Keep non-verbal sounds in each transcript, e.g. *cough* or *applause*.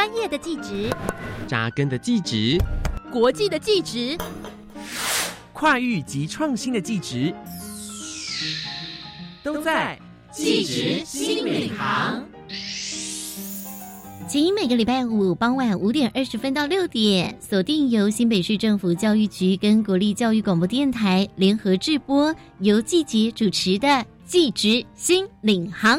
专业的技职，扎根的技职，国际的技职，跨域及创新的技职，都在技职新领航。请每个礼拜五傍晚五点二十分到六点，锁定由新北市政府教育局跟国立教育广播电台联合制播，由季杰主持的《技职新领航》。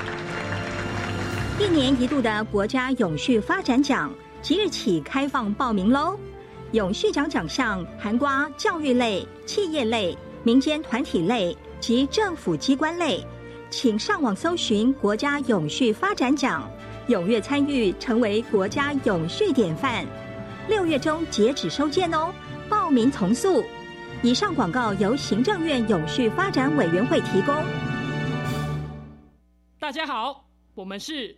一年一度的国家永续发展奖即日起开放报名喽！永续奖奖项含瓜教育类、企业类、民间团体类及政府机关类。请上网搜寻国家永续发展奖，踊跃参与，成为国家永续典范。六月中截止收件哦，报名从速。以上广告由行政院永续发展委员会提供。大家好，我们是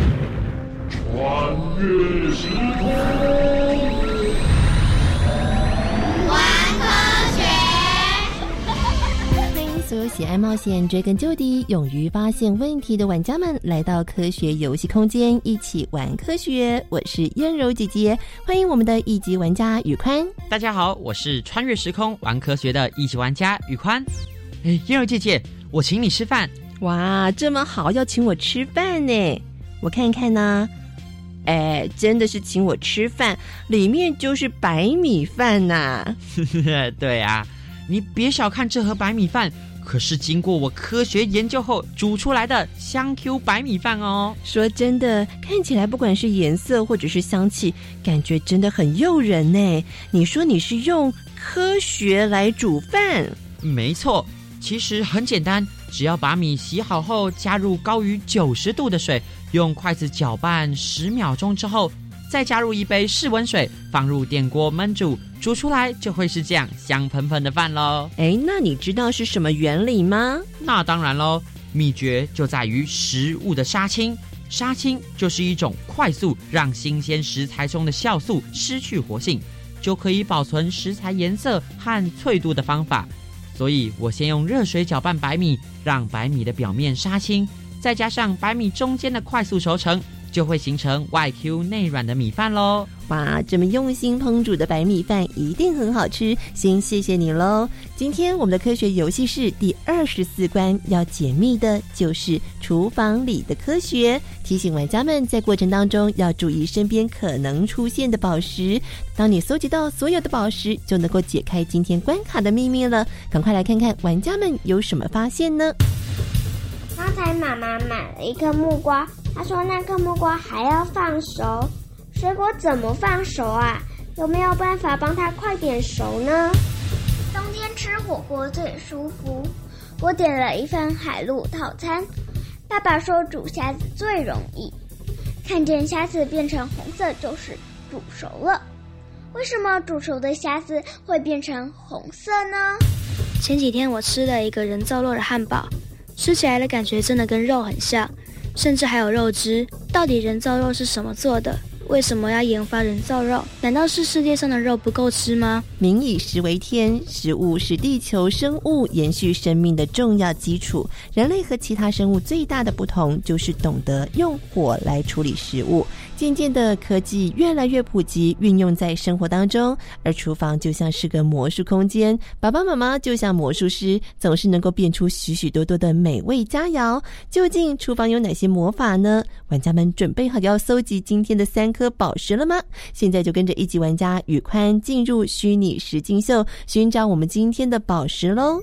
穿越时空，玩科学。欢迎所有喜爱冒险、追根究底、勇于发现问题的玩家们来到科学游戏空间，一起玩科学。我是燕柔姐姐，欢迎我们的一级玩家宇宽。大家好，我是穿越时空玩科学的一级玩家宇宽。哎，燕柔姐姐，我请你吃饭。哇，这么好，要请我吃饭呢？我看看呢。哎，真的是请我吃饭，里面就是白米饭呐！*laughs* 对啊，你别小看这盒白米饭，可是经过我科学研究后煮出来的香 Q 白米饭哦。说真的，看起来不管是颜色或者是香气，感觉真的很诱人呢。你说你是用科学来煮饭？没错，其实很简单，只要把米洗好后，加入高于九十度的水。用筷子搅拌十秒钟之后，再加入一杯室温水，放入电锅焖煮，煮出来就会是这样香喷喷的饭喽。哎，那你知道是什么原理吗？那当然喽，秘诀就在于食物的杀青。杀青就是一种快速让新鲜食材中的酵素失去活性，就可以保存食材颜色和脆度的方法。所以我先用热水搅拌白米，让白米的表面杀青。再加上白米中间的快速熟成，就会形成外 Q 内软的米饭喽！哇，这么用心烹煮的白米饭一定很好吃，先谢谢你喽！今天我们的科学游戏是第二十四关，要解密的就是厨房里的科学。提醒玩家们在过程当中要注意身边可能出现的宝石。当你搜集到所有的宝石，就能够解开今天关卡的秘密了。赶快来看看玩家们有什么发现呢？刚才妈妈买了一颗木瓜，她说那个木瓜还要放熟。水果怎么放熟啊？有没有办法帮它快点熟呢？冬天吃火锅最舒服，我点了一份海陆套餐。爸爸说煮虾子最容易，看见虾子变成红色就是煮熟了。为什么煮熟的虾子会变成红色呢？前几天我吃了一个人造肉的汉堡。吃起来的感觉真的跟肉很像，甚至还有肉汁，到底人造肉是什么做的？为什么要研发人造肉？难道是世界上的肉不够吃吗？民以食为天，食物是地球生物延续生命的重要基础。人类和其他生物最大的不同，就是懂得用火来处理食物。渐渐的，科技越来越普及，运用在生活当中，而厨房就像是个魔术空间。爸爸妈妈就像魔术师，总是能够变出许许多多的美味佳肴。究竟厨房有哪些魔法呢？玩家们准备好要搜集今天的三颗宝石了吗？现在就跟着一级玩家宇宽进入虚拟实境秀，寻找我们今天的宝石喽！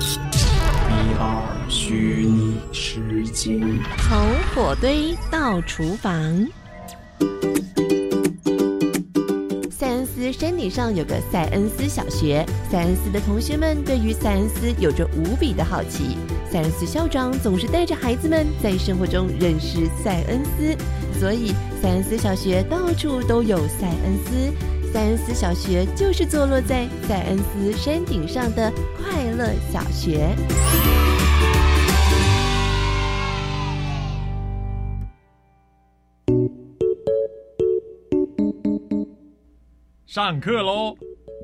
一二。虚拟石境，从火堆到厨房。山顶上有个塞恩斯小学，塞恩斯的同学们对于塞恩斯有着无比的好奇。塞恩斯校长总是带着孩子们在生活中认识塞恩斯，所以塞恩斯小学到处都有塞恩斯。塞恩斯小学就是坐落在塞恩斯山顶上的快乐小学。上课喽，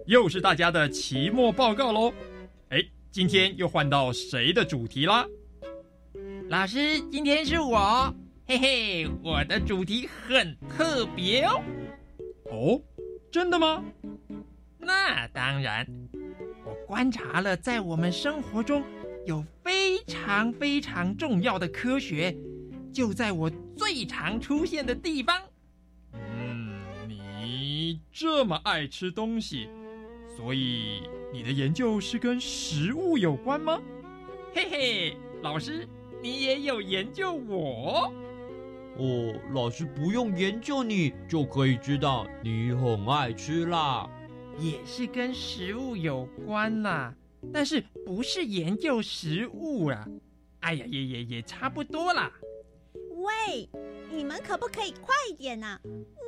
又是大家的期末报告喽。哎，今天又换到谁的主题啦？老师，今天是我，嘿嘿，我的主题很特别哦。哦，真的吗？那当然，我观察了，在我们生活中有非常非常重要的科学，就在我最常出现的地方。你这么爱吃东西，所以你的研究是跟食物有关吗？嘿嘿，老师，你也有研究我？哦，老师不用研究你就可以知道你很爱吃啦。也是跟食物有关啦，但是不是研究食物啦？哎呀，也也也差不多啦。喂，你们可不可以快点呐？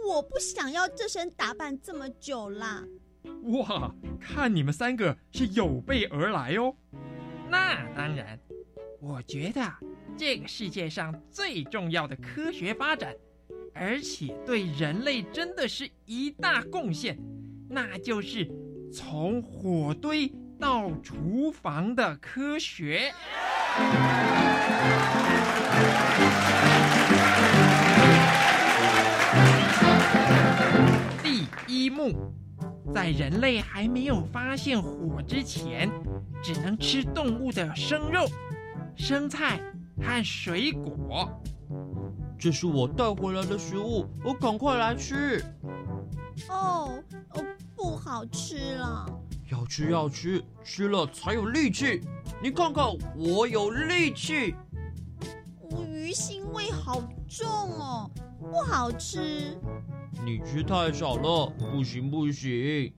我不想要这身打扮这么久啦！哇，看你们三个是有备而来哦。那当然，我觉得这个世界上最重要的科学发展，而且对人类真的是一大贡献，那就是从火堆到厨房的科学。一幕，在人类还没有发现火之前，只能吃动物的生肉、生菜和水果。这是我带回来的食物，我赶快来吃。哦，不好吃了。要吃要吃，吃了才有力气。你看看，我有力气。鱼腥味好重哦，不好吃。你吃太少了，不行不行。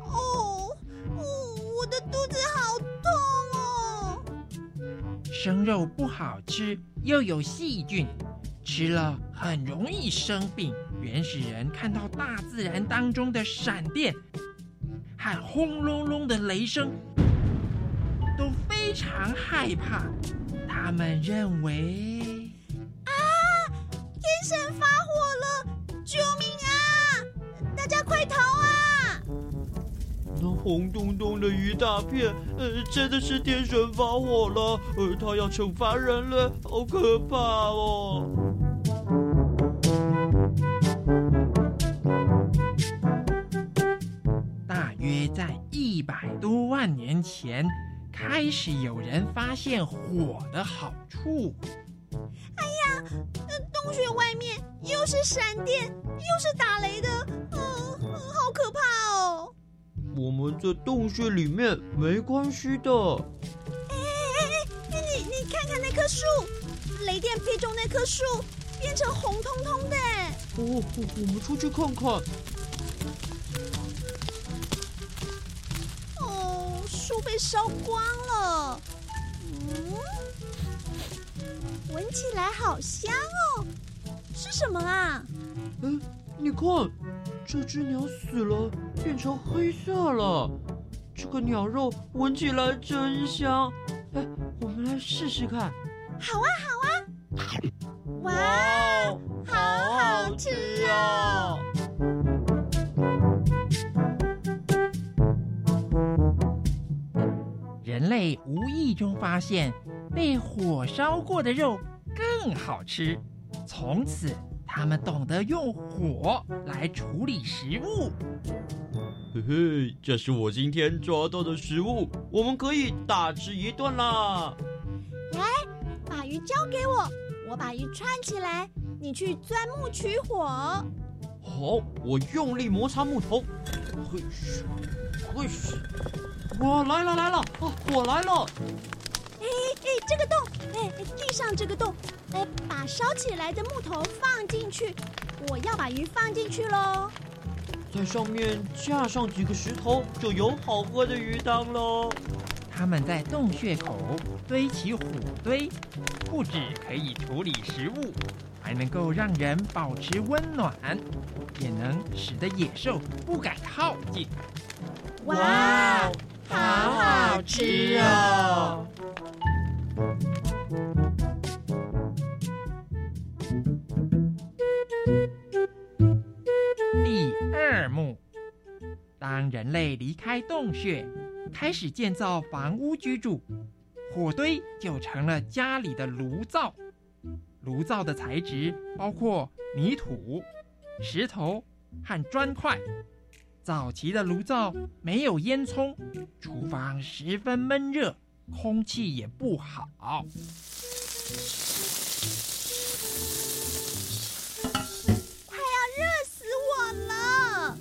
哦，我的肚子好痛哦。生肉不好吃，又有细菌，吃了很容易生病。原始人看到大自然当中的闪电和轰隆隆的雷声，都非常害怕。他们认为啊。天神发火了！救命啊！大家快逃啊！那红彤彤的一大片，呃，真的是天神发火了，呃，他要惩罚人了，好可怕哦！百多万年前，开始有人发现火的好处。哎呀，洞穴外面又是闪电，又是打雷的，嗯，好可怕哦！我们在洞穴里面没关系的。哎哎哎，你你看看那棵树，雷电劈中那棵树，变成红彤彤的。哦，我们出去看看。被烧光了。嗯。闻起来好香哦，是什么啊？嗯，你看，这只鸟死了，变成黑色了。这个鸟肉闻起来真香。哎，我们来试试看。好啊，好啊。哇，好好吃哦！人类无意中发现，被火烧过的肉更好吃，从此他们懂得用火来处理食物。嘿嘿，这是我今天抓到的食物，我们可以大吃一顿啦！来，把鱼交给我，我把鱼串起来，你去钻木取火。好，我用力摩擦木头，嘿咻，嘿咻，哇，来了来了，啊，我来了！哎哎，这个洞，哎，地上这个洞，哎，把烧起来的木头放进去，我要把鱼放进去喽。在上面架上几个石头，就有好喝的鱼汤喽。他们在洞穴口堆起火堆，不止可以处理食物，还能够让人保持温暖，也能使得野兽不敢靠近。哇，好好吃哦！第二幕，当人类离开洞穴，开始建造房屋居住，火堆就成了家里的炉灶。炉灶的材质包括泥土、石头和砖块。早期的炉灶没有烟囱，厨房十分闷热，空气也不好。快要热死我了！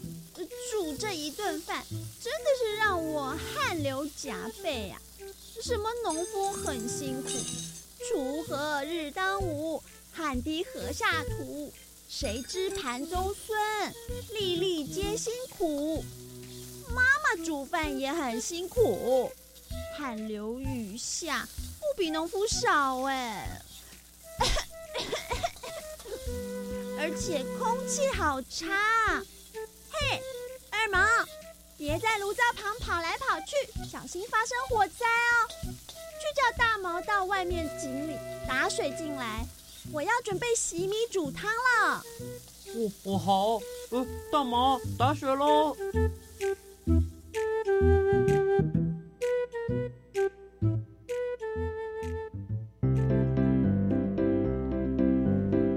煮这一顿饭真的是让我汗流浃背呀。什么农夫很辛苦，锄禾日当午，汗滴禾下土。谁知盘中餐，粒粒皆辛苦。妈妈煮饭也很辛苦，汗流雨下，不比农夫少哎。*coughs* 而且空气好差。嘿，二毛，别在炉灶旁跑来跑去，小心发生火灾哦。去叫大毛到外面井里打水进来。我要准备洗米煮汤了。哦哦好，呃，大毛打水喽。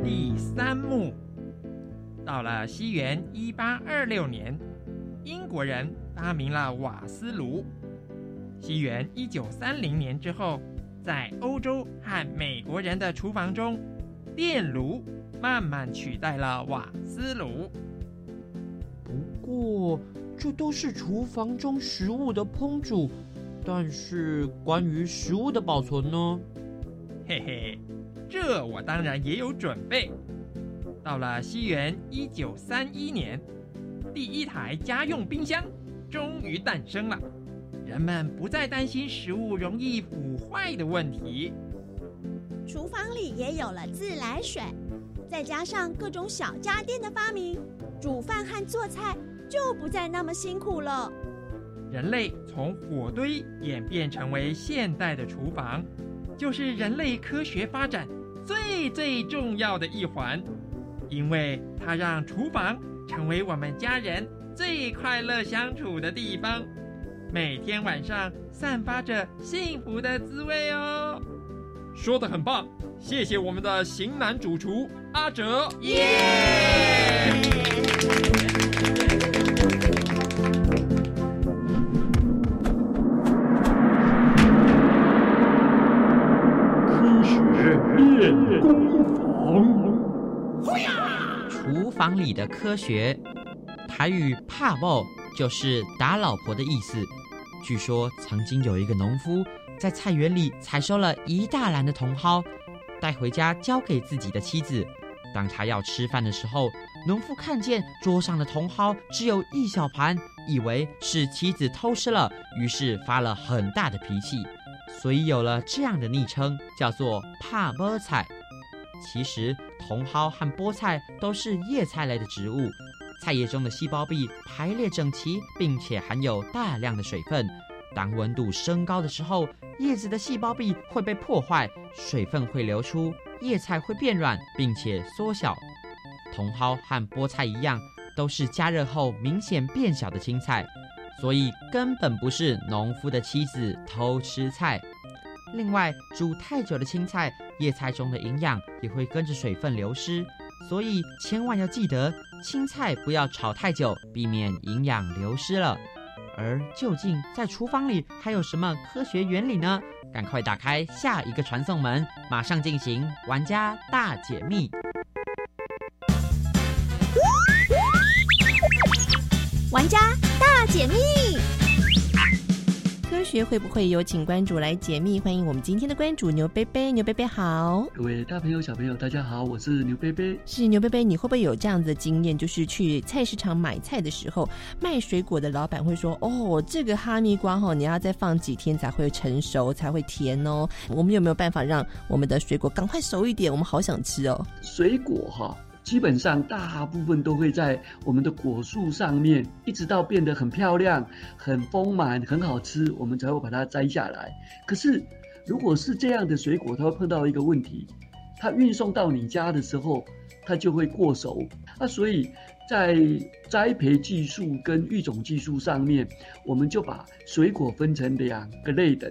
第三幕，到了西元一八二六年，英国人发明了瓦斯炉。西元一九三零年之后，在欧洲和美国人的厨房中。电炉慢慢取代了瓦斯炉。不过，这都是厨房中食物的烹煮，但是关于食物的保存呢？嘿嘿，这我当然也有准备。到了西元一九三一年，第一台家用冰箱终于诞生了，人们不再担心食物容易腐坏的问题。厨房里也有了自来水，再加上各种小家电的发明，煮饭和做菜就不再那么辛苦了。人类从火堆演变成为现代的厨房，就是人类科学发展最最重要的一环，因为它让厨房成为我们家人最快乐相处的地方，每天晚上散发着幸福的滋味哦。说的很棒，谢谢我们的型男主厨阿哲。耶！科学练功房。厨房里的科学，台语“怕爆”就是打老婆的意思。据说曾经有一个农夫。在菜园里采收了一大篮的茼蒿，带回家交给自己的妻子。当他要吃饭的时候，农夫看见桌上的茼蒿只有一小盘，以为是妻子偷吃了，于是发了很大的脾气，所以有了这样的昵称，叫做“怕菠菜”。其实，茼蒿和菠菜都是叶菜类的植物，菜叶中的细胞壁排列整齐，并且含有大量的水分。当温度升高的时候，叶子的细胞壁会被破坏，水分会流出，叶菜会变软，并且缩小。茼蒿和菠菜一样，都是加热后明显变小的青菜，所以根本不是农夫的妻子偷吃菜。另外，煮太久的青菜，叶菜中的营养也会跟着水分流失，所以千万要记得，青菜不要炒太久，避免营养流失了。而究竟在厨房里还有什么科学原理呢？赶快打开下一个传送门，马上进行玩家大解密。玩家大解密，学会不会有请关主来解密？欢迎我们今天的关主牛贝贝，牛贝贝好，各位大朋友小朋友大家好，我是牛贝贝。是牛贝贝，你会不会有这样的经验？就是去菜市场买菜的时候，卖水果的老板会说：“哦，这个哈密瓜哈，你要再放几天才会成熟，才会甜哦。”我们有没有办法让我们的水果赶快熟一点？我们好想吃哦。水果哈。基本上大部分都会在我们的果树上面，一直到变得很漂亮、很丰满、很好吃，我们才会把它摘下来。可是，如果是这样的水果，它会碰到一个问题，它运送到你家的时候，它就会过熟。那所以在栽培技术跟育种技术上面，我们就把水果分成两个类等，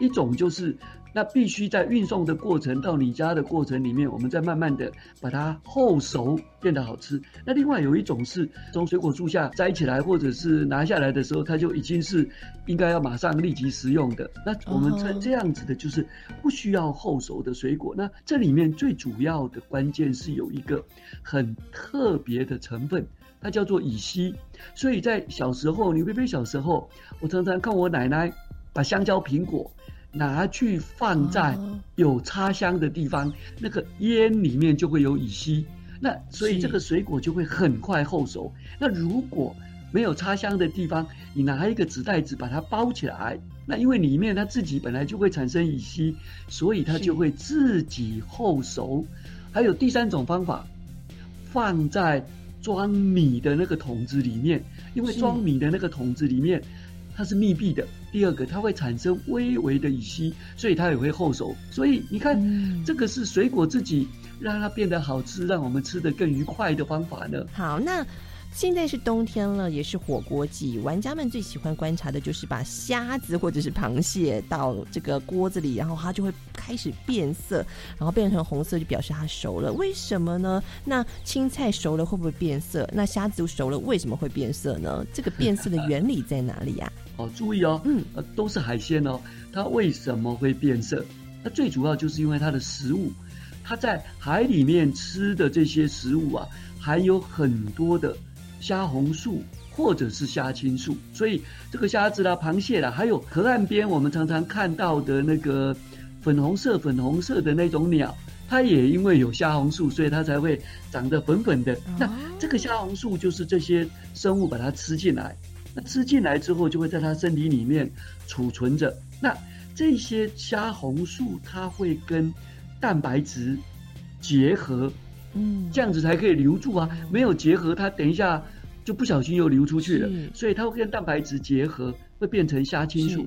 一种就是。那必须在运送的过程到你家的过程里面，我们再慢慢的把它后熟变得好吃。那另外有一种是从水果树下摘起来或者是拿下来的时候，它就已经是应该要马上立即食用的。那我们称这样子的就是不需要后熟的水果。那这里面最主要的关键是有一个很特别的成分，它叫做乙烯。所以在小时候，你贝贝小时候，我常常看我奶奶把香蕉、苹果。拿去放在有插香的地方，那个烟里面就会有乙烯，那所以这个水果就会很快后熟。那如果没有插香的地方，你拿一个纸袋子把它包起来，那因为里面它自己本来就会产生乙烯，所以它就会自己后熟。还有第三种方法，放在装米的那个桶子里面，因为装米的那个桶子里面。它是密闭的。第二个，它会产生微微的乙烯，所以它也会后熟。所以你看，这个是水果自己让它变得好吃，让我们吃得更愉快的方法呢。好，那。现在是冬天了，也是火锅季。玩家们最喜欢观察的就是把虾子或者是螃蟹到这个锅子里，然后它就会开始变色，然后变成红色就表示它熟了。为什么呢？那青菜熟了会不会变色？那虾子熟了为什么会变色呢？这个变色的原理在哪里呀？哦，注意哦，嗯，呃，都是海鲜哦，它为什么会变色？那最主要就是因为它的食物，它在海里面吃的这些食物啊，含有很多的。虾红素或者是虾青素，所以这个虾子啦、螃蟹啦，还有河岸边我们常常看到的那个粉红色、粉红色的那种鸟，它也因为有虾红素，所以它才会长得粉粉的。那这个虾红素就是这些生物把它吃进来，那吃进来之后就会在它身体里面储存着。那这些虾红素它会跟蛋白质结合。嗯，这样子才可以留住啊！没有结合，它等一下就不小心又流出去了。所以它会跟蛋白质结合，会变成虾青素。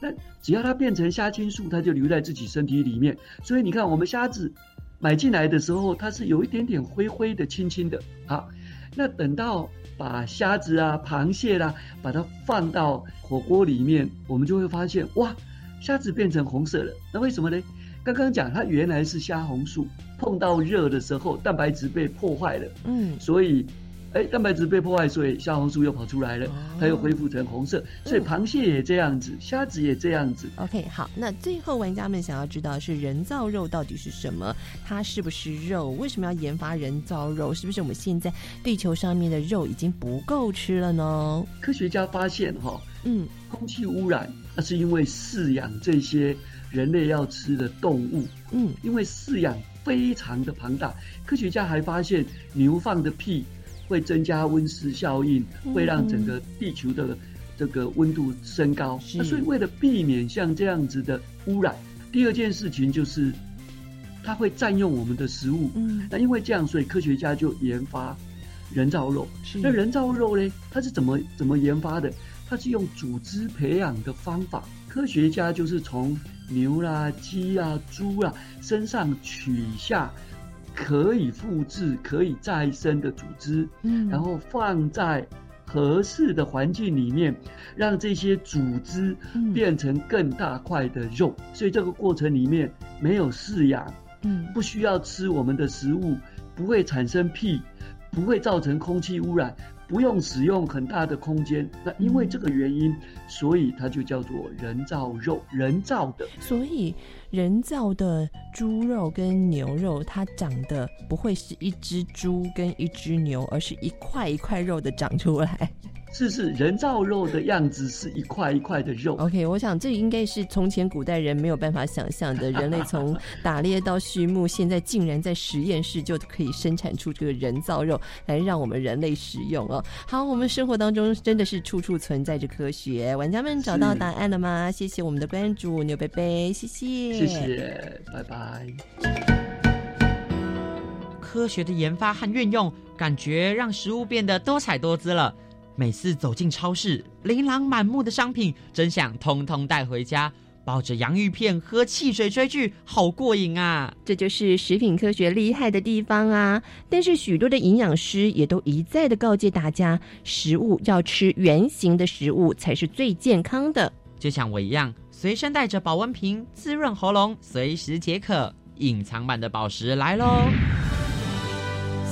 那只要它变成虾青素，它就留在自己身体里面。所以你看，我们虾子买进来的时候，它是有一点点灰灰的、青青的。好，那等到把虾子啊、螃蟹啦，把它放到火锅里面，我们就会发现，哇，虾子变成红色了。那为什么呢？刚刚讲它原来是虾红素。碰到热的时候，蛋白质被破坏了，嗯，所以，哎，蛋白质被破坏，所以虾红素又跑出来了，它又恢复成红色。所以螃蟹也这样子，虾子也这样子。OK，好，那最后玩家们想要知道是人造肉到底是什么？它是不是肉？为什么要研发人造肉？是不是我们现在地球上面的肉已经不够吃了呢？科学家发现，哈，嗯，空气污染，那是因为饲养这些人类要吃的动物，嗯，因为饲养。非常的庞大，科学家还发现牛放的屁会增加温室效应，会让整个地球的这个温度升高。那所以为了避免像这样子的污染，第二件事情就是它会占用我们的食物。嗯，那因为这样，所以科学家就研发人造肉。那人造肉呢？它是怎么怎么研发的？它是用组织培养的方法。科学家就是从牛啦、鸡啊、猪啊身上取下可以复制、可以再生的组织，嗯。然后放在合适的环境里面，让这些组织变成更大块的肉。所以这个过程里面没有饲养，嗯，不需要吃我们的食物，不会产生屁，不会造成空气污染，不用使用很大的空间。那因为这个原因，所以它就叫做人造肉，人造的。所以人造的猪肉跟牛肉，它长得不会是一只猪跟一只牛，而是一块一块肉的长出来。是是，人造肉的样子是一块一块的肉。OK，我想这应该是从前古代人没有办法想象的。人类从 *laughs* 打猎到畜牧，现在竟然在实验室就可以生产出这个人造肉来让我们人类食用哦。好，我们生活当中真的是处处存在着科学。玩家们找到答案了吗？谢谢我们的关注牛贝贝，谢谢，谢谢，拜拜。科学的研发和运用，感觉让食物变得多彩多姿了。每次走进超市，琳琅满目的商品，真想通通带回家，抱着洋芋片喝汽水追剧，好过瘾啊！这就是食品科学厉害的地方啊！但是许多的营养师也都一再的告诫大家，食物要吃原形的食物才是最健康的。就像我一样，随身带着保温瓶，滋润喉咙，随时解渴。隐藏版的宝石来喽！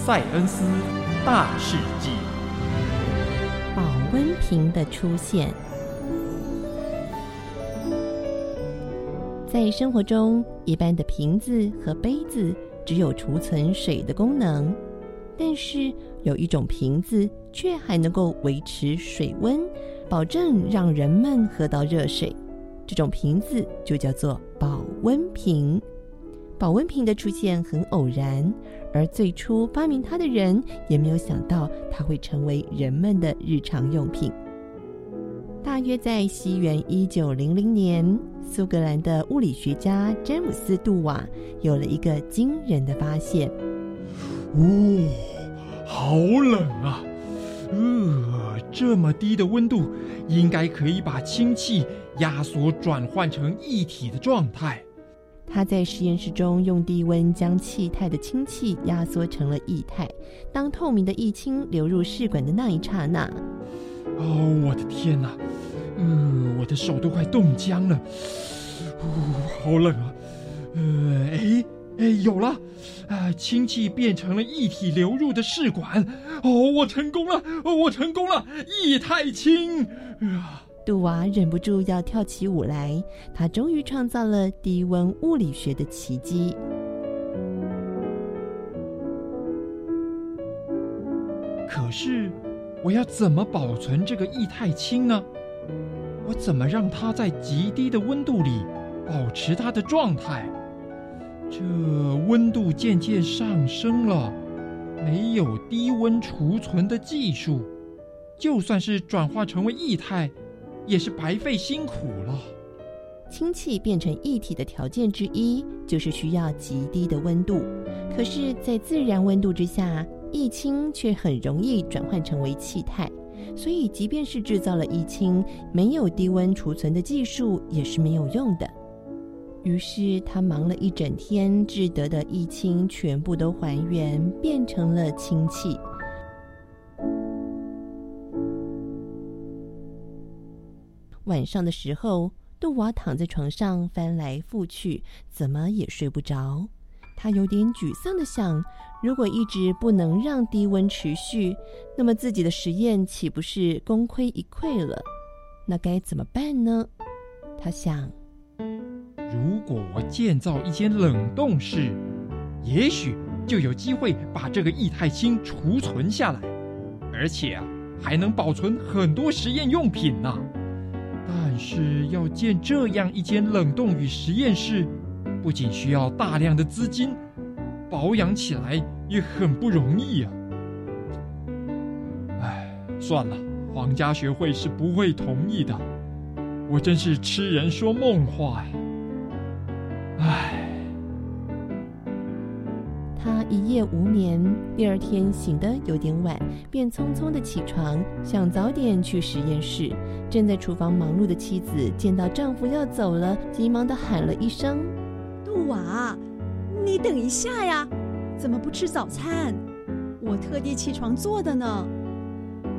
塞恩斯大事记。温瓶的出现，在生活中，一般的瓶子和杯子只有储存水的功能，但是有一种瓶子却还能够维持水温，保证让人们喝到热水。这种瓶子就叫做保温瓶。保温瓶的出现很偶然，而最初发明它的人也没有想到它会成为人们的日常用品。大约在西元一九零零年，苏格兰的物理学家詹姆斯·杜瓦有了一个惊人的发现。哦，好冷啊！呃，这么低的温度，应该可以把氢气压缩转换成液体的状态。他在实验室中用低温将气态的氢气压缩成了液态。当透明的液氢流入试管的那一刹那，哦，我的天哪！嗯，我的手都快冻僵了。哦，好冷啊！呃，哎哎，有了！啊，氢气变成了液体流入的试管。哦，我成功了！哦，我成功了！液态氢！啊！杜娃忍不住要跳起舞来，他终于创造了低温物理学的奇迹。可是，我要怎么保存这个液态氢呢？我怎么让它在极低的温度里保持它的状态？这温度渐渐上升了，没有低温储存的技术，就算是转化成为液态。也是白费辛苦了。氢气变成液体的条件之一，就是需要极低的温度。可是，在自然温度之下，液氢却很容易转换成为气态。所以，即便是制造了液氢，没有低温储存的技术，也是没有用的。于是，他忙了一整天，制得的液氢全部都还原，变成了氢气。晚上的时候，杜娃躺在床上翻来覆去，怎么也睡不着。他有点沮丧的想：如果一直不能让低温持续，那么自己的实验岂不是功亏一篑了？那该怎么办呢？他想：如果我建造一间冷冻室，也许就有机会把这个液态氢储存下来，而且啊，还能保存很多实验用品呢。是要建这样一间冷冻与实验室，不仅需要大量的资金，保养起来也很不容易啊！唉，算了，皇家学会是不会同意的。我真是痴人说梦话呀！一夜无眠，第二天醒得有点晚，便匆匆的起床，想早点去实验室。正在厨房忙碌的妻子见到丈夫要走了，急忙的喊了一声：“杜瓦，你等一下呀，怎么不吃早餐？我特地起床做的呢。”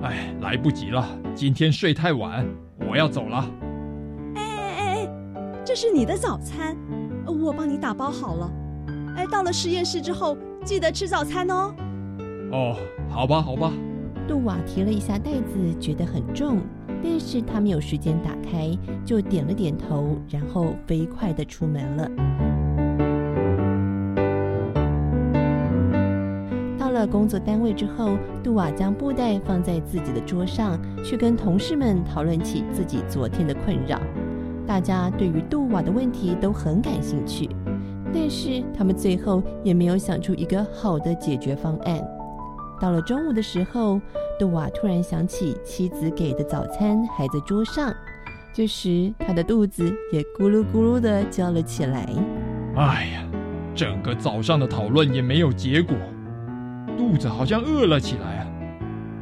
哎，来不及了，今天睡太晚，我要走了。哎哎哎，这是你的早餐，我帮你打包好了。哎，到了实验室之后，记得吃早餐哦。哦，好吧，好吧。杜瓦提了一下袋子，觉得很重，但是他没有时间打开，就点了点头，然后飞快的出门了。到了工作单位之后，杜瓦将布袋放在自己的桌上，去跟同事们讨论起自己昨天的困扰。大家对于杜瓦的问题都很感兴趣。但是他们最后也没有想出一个好的解决方案。到了中午的时候，杜瓦突然想起妻子给的早餐还在桌上，这时他的肚子也咕噜咕噜的叫了起来。哎呀，整个早上的讨论也没有结果，肚子好像饿了起来啊！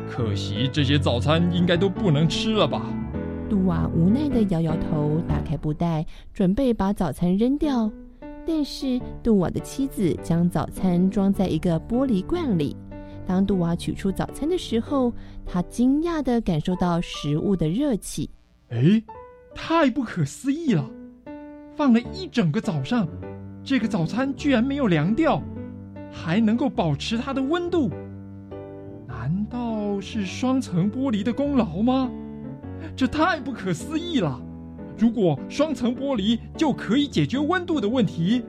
可惜这些早餐应该都不能吃了吧？杜瓦无奈的摇摇头，打开布袋，准备把早餐扔掉。但是杜瓦的妻子将早餐装在一个玻璃罐里。当杜瓦取出早餐的时候，他惊讶的感受到食物的热气。哎，太不可思议了！放了一整个早上，这个早餐居然没有凉掉，还能够保持它的温度。难道是双层玻璃的功劳吗？这太不可思议了！如果双层玻璃就可以解决温度的问题，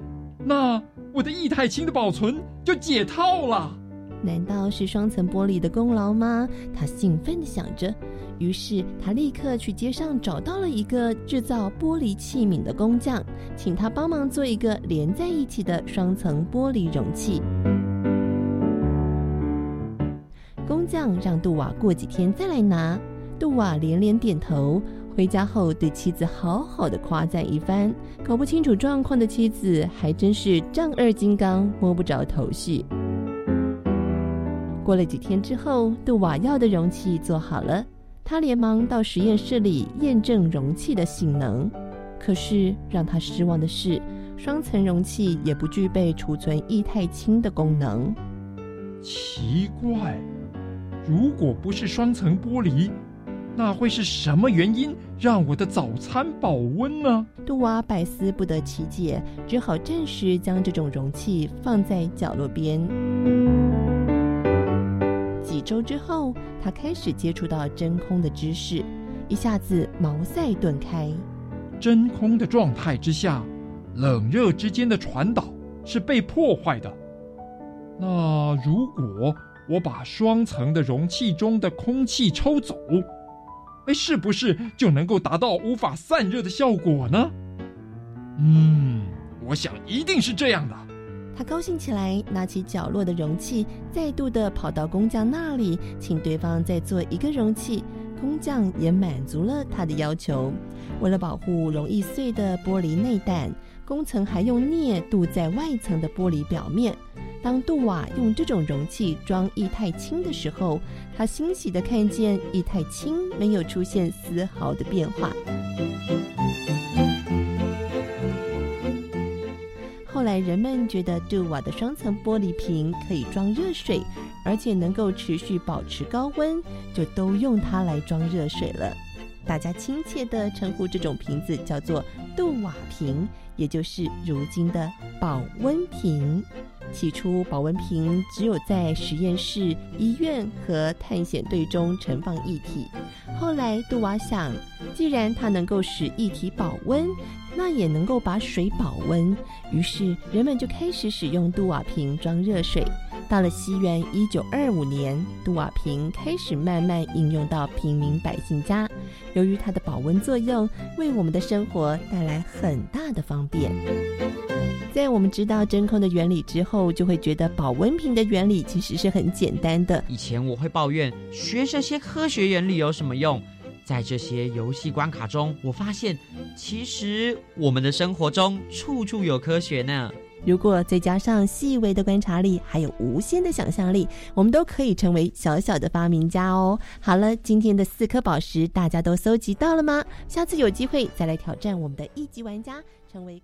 那我的液态氢的保存就解套了。难道是双层玻璃的功劳吗？他兴奋地想着。于是他立刻去街上找到了一个制造玻璃器皿的工匠，请他帮忙做一个连在一起的双层玻璃容器。工匠让杜瓦过几天再来拿，杜瓦连连点头。回家后，对妻子好好的夸赞一番。搞不清楚状况的妻子还真是丈二金刚，摸不着头绪。过了几天之后，杜瓦要的容器做好了，他连忙到实验室里验证容器的性能。可是让他失望的是，双层容器也不具备储存液态氢的功能。奇怪，如果不是双层玻璃。那会是什么原因让我的早餐保温呢？杜娃百思不得其解，只好暂时将这种容器放在角落边。几周之后，他开始接触到真空的知识，一下子茅塞顿开。真空的状态之下，冷热之间的传导是被破坏的。那如果我把双层的容器中的空气抽走？哎，是不是就能够达到无法散热的效果呢？嗯，我想一定是这样的。他高兴起来，拿起角落的容器，再度的跑到工匠那里，请对方再做一个容器。工匠也满足了他的要求。为了保护容易碎的玻璃内胆，工层还用镍镀在外层的玻璃表面。当杜瓦用这种容器装液态氢的时候，他欣喜地看见液态氢没有出现丝毫的变化。后来人们觉得杜瓦的双层玻璃瓶可以装热水，而且能够持续保持高温，就都用它来装热水了。大家亲切地称呼这种瓶子叫做杜瓦瓶，也就是如今的保温瓶。起初，保温瓶只有在实验室、医院和探险队中盛放液体。后来，杜瓦想，既然它能够使液体保温，那也能够把水保温。于是，人们就开始使用杜瓦瓶装热水。到了西元一九二五年，杜瓦瓶开始慢慢应用到平民百姓家。由于它的保温作用，为我们的生活带来很大的方便。在我们知道真空的原理之后，就会觉得保温瓶的原理其实是很简单的。以前我会抱怨学这些科学原理有什么用，在这些游戏关卡中，我发现其实我们的生活中处处有科学呢。如果再加上细微的观察力，还有无限的想象力，我们都可以成为小小的发明家哦。好了，今天的四颗宝石大家都搜集到了吗？下次有机会再来挑战我们的一级玩家，成为。